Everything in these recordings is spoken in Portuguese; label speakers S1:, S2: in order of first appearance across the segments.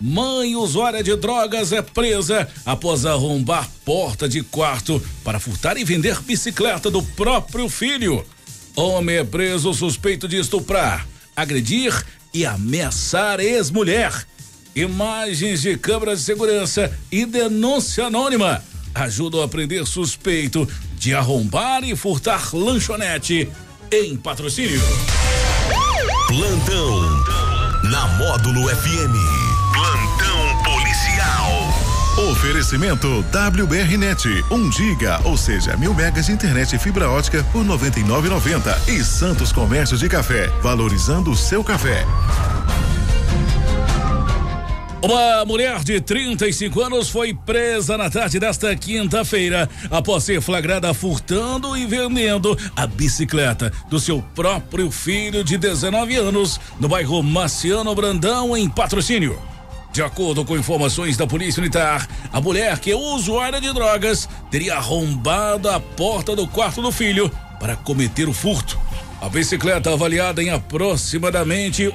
S1: Mãe usuária de drogas é presa após arrombar porta de quarto para furtar e vender bicicleta do próprio filho. Homem é preso suspeito de estuprar, agredir e ameaçar ex-mulher. Imagens de câmeras de segurança e denúncia anônima ajudam a prender suspeito de arrombar e furtar lanchonete em patrocínio.
S2: Plantão na Módulo FM. Oferecimento WBRnet, 1 um giga, ou seja, mil megas de internet e fibra ótica por 99,90 e Santos Comércio de Café, valorizando o seu café.
S1: Uma mulher de 35 anos foi presa na tarde desta quinta-feira após ser flagrada furtando e vendendo a bicicleta do seu próprio filho de 19 anos no bairro Marciano Brandão, em patrocínio. De acordo com informações da Polícia Militar, a mulher, que é usuária de drogas, teria arrombado a porta do quarto do filho para cometer o furto. A bicicleta, avaliada em aproximadamente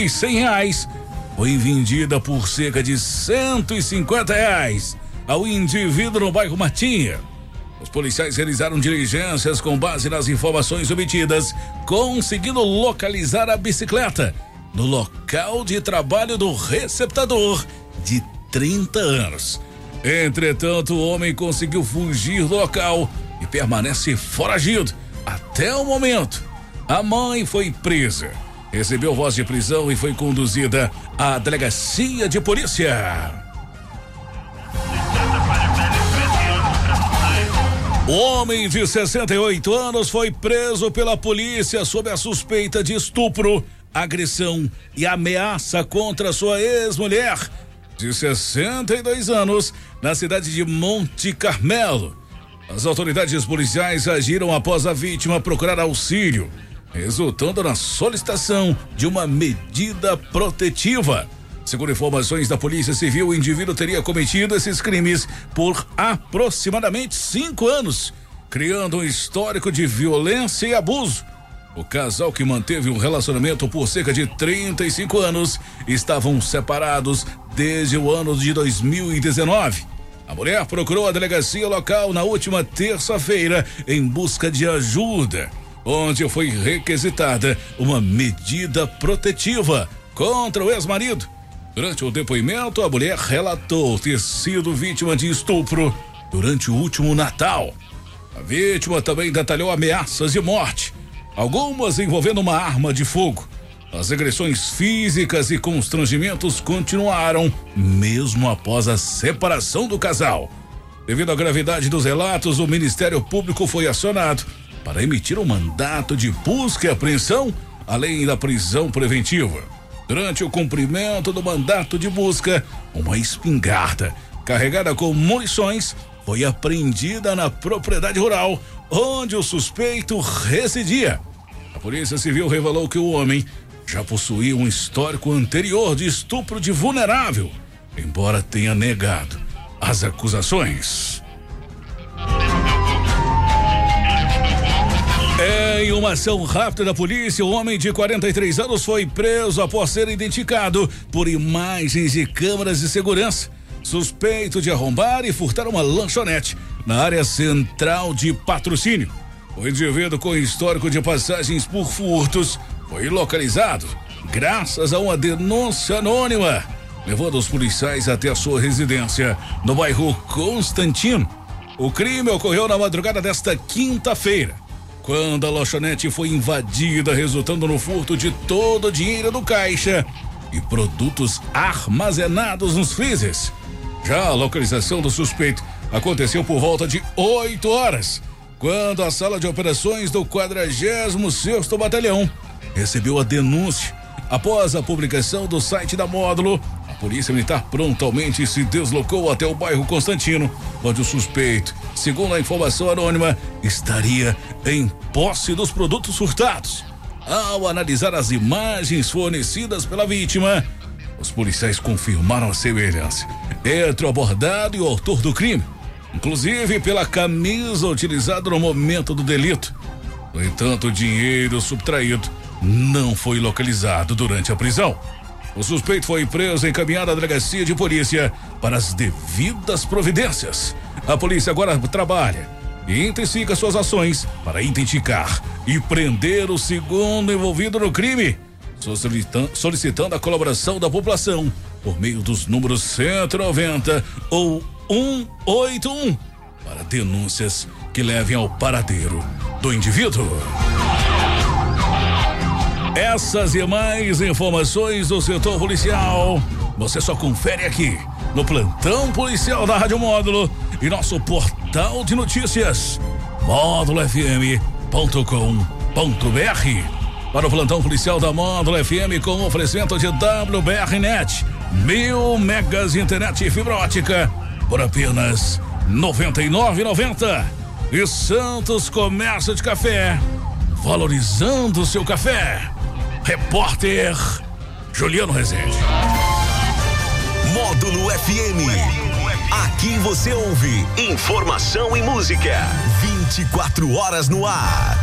S1: e cem reais, foi vendida por cerca de cento e cinquenta reais ao indivíduo no bairro Matinha. Os policiais realizaram diligências com base nas informações obtidas, conseguindo localizar a bicicleta no local de trabalho do receptador de 30 anos. Entretanto, o homem conseguiu fugir do local e permanece foragido até o momento. A mãe foi presa, recebeu voz de prisão e foi conduzida à delegacia de polícia. O homem de 68 anos foi preso pela polícia sob a suspeita de estupro agressão e ameaça contra sua ex-mulher de 62 anos na cidade de Monte Carmelo. As autoridades policiais agiram após a vítima procurar auxílio, resultando na solicitação de uma medida protetiva. Segundo informações da Polícia Civil, o indivíduo teria cometido esses crimes por aproximadamente cinco anos, criando um histórico de violência e abuso o casal que manteve um relacionamento por cerca de 35 anos estavam separados desde o ano de 2019. A mulher procurou a delegacia local na última terça-feira em busca de ajuda, onde foi requisitada uma medida protetiva contra o ex-marido. Durante o depoimento, a mulher relatou ter sido vítima de estupro durante o último Natal. A vítima também detalhou ameaças de morte algumas envolvendo uma arma de fogo. As agressões físicas e constrangimentos continuaram mesmo após a separação do casal. Devido à gravidade dos relatos, o Ministério Público foi acionado para emitir um mandato de busca e apreensão, além da prisão preventiva. Durante o cumprimento do mandato de busca, uma espingarda carregada com munições foi apreendida na propriedade rural onde o suspeito residia. A Polícia Civil revelou que o homem já possuía um histórico anterior de estupro de vulnerável, embora tenha negado as acusações. Em uma ação rápida da polícia, o homem de 43 anos foi preso após ser identificado por imagens de câmeras de segurança suspeito de arrombar e furtar uma lanchonete na área central de patrocínio. O indivíduo com histórico de passagens por furtos foi localizado graças a uma denúncia anônima, levando os policiais até a sua residência no bairro Constantino. O crime ocorreu na madrugada desta quinta-feira, quando a lanchonete foi invadida, resultando no furto de todo o dinheiro do caixa e produtos armazenados nos freezers. Já a localização do suspeito aconteceu por volta de 8 horas, quando a sala de operações do 46 Batalhão recebeu a denúncia. Após a publicação do site da Módulo, a Polícia Militar prontamente se deslocou até o bairro Constantino onde o suspeito, segundo a informação anônima, estaria em posse dos produtos furtados. Ao analisar as imagens fornecidas pela vítima, os policiais confirmaram a semelhança entre o abordado e o autor do crime, inclusive pela camisa utilizada no momento do delito. No entanto, o dinheiro subtraído não foi localizado durante a prisão. O suspeito foi preso e encaminhado à delegacia de polícia para as devidas providências. A polícia agora trabalha e intensifica suas ações para identificar e prender o segundo envolvido no crime, solicitando a colaboração da população por meio dos números 190 ou 181 para denúncias que levem ao paradeiro do indivíduo. Essas e mais informações do setor policial você só confere aqui no plantão policial da Rádio Módulo e nosso portal de notícias módulofm.com.br. Para o plantão policial da Módulo FM com oferecimento de WBRnet, mil megas internet e fibra ótica por apenas R$ 99,90. E Santos Comércio de Café, valorizando seu café. Repórter Juliano Rezende.
S3: Módulo FM. Aqui você ouve informação e música. 24 horas no ar.